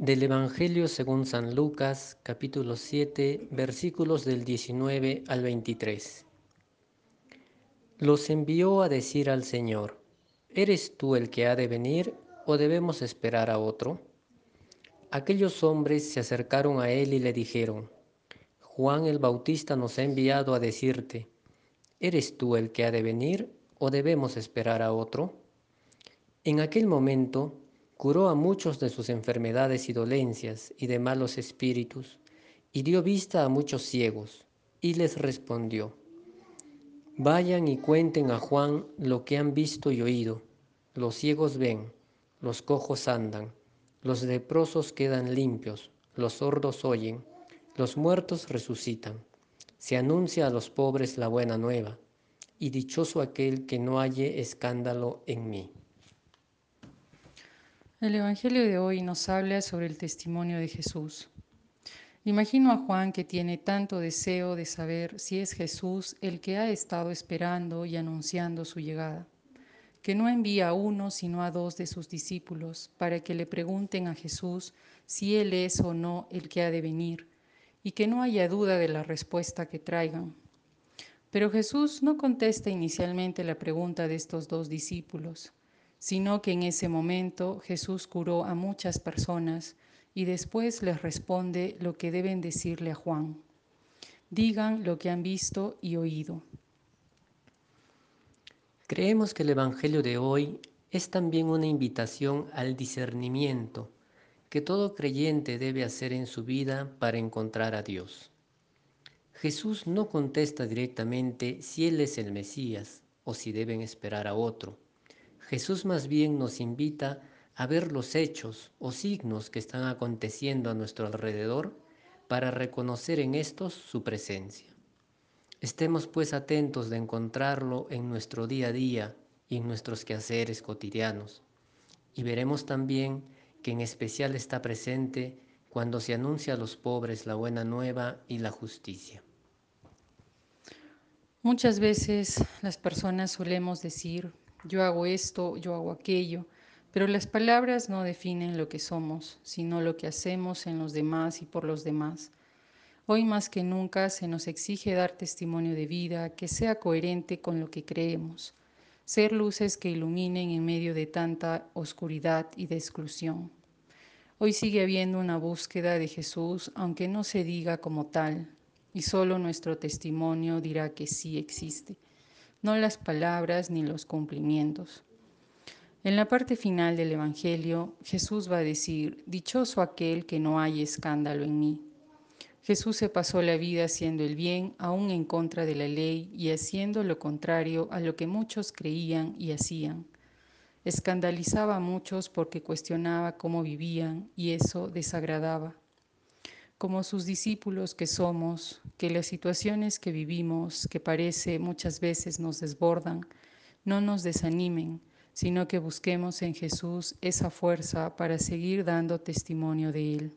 Del Evangelio según San Lucas, capítulo 7, versículos del 19 al 23. Los envió a decir al Señor, ¿eres tú el que ha de venir o debemos esperar a otro? Aquellos hombres se acercaron a él y le dijeron, Juan el Bautista nos ha enviado a decirte, ¿eres tú el que ha de venir o debemos esperar a otro? En aquel momento curó a muchos de sus enfermedades y dolencias y de malos espíritus, y dio vista a muchos ciegos, y les respondió, Vayan y cuenten a Juan lo que han visto y oído. Los ciegos ven, los cojos andan, los leprosos quedan limpios, los sordos oyen, los muertos resucitan. Se anuncia a los pobres la buena nueva, y dichoso aquel que no halle escándalo en mí. El Evangelio de hoy nos habla sobre el testimonio de Jesús. Imagino a Juan que tiene tanto deseo de saber si es Jesús el que ha estado esperando y anunciando su llegada, que no envía a uno sino a dos de sus discípulos para que le pregunten a Jesús si Él es o no el que ha de venir, y que no haya duda de la respuesta que traigan. Pero Jesús no contesta inicialmente la pregunta de estos dos discípulos sino que en ese momento Jesús curó a muchas personas y después les responde lo que deben decirle a Juan. Digan lo que han visto y oído. Creemos que el Evangelio de hoy es también una invitación al discernimiento que todo creyente debe hacer en su vida para encontrar a Dios. Jesús no contesta directamente si Él es el Mesías o si deben esperar a otro Jesús más bien nos invita a ver los hechos o signos que están aconteciendo a nuestro alrededor para reconocer en estos su presencia. Estemos pues atentos de encontrarlo en nuestro día a día y en nuestros quehaceres cotidianos. Y veremos también que en especial está presente cuando se anuncia a los pobres la buena nueva y la justicia. Muchas veces las personas solemos decir, yo hago esto, yo hago aquello, pero las palabras no definen lo que somos, sino lo que hacemos en los demás y por los demás. Hoy más que nunca se nos exige dar testimonio de vida que sea coherente con lo que creemos, ser luces que iluminen en medio de tanta oscuridad y de exclusión. Hoy sigue habiendo una búsqueda de Jesús, aunque no se diga como tal, y solo nuestro testimonio dirá que sí existe no las palabras ni los cumplimientos. En la parte final del Evangelio, Jesús va a decir, Dichoso aquel que no hay escándalo en mí. Jesús se pasó la vida haciendo el bien, aún en contra de la ley, y haciendo lo contrario a lo que muchos creían y hacían. Escandalizaba a muchos porque cuestionaba cómo vivían, y eso desagradaba como sus discípulos que somos, que las situaciones que vivimos, que parece muchas veces nos desbordan, no nos desanimen, sino que busquemos en Jesús esa fuerza para seguir dando testimonio de Él.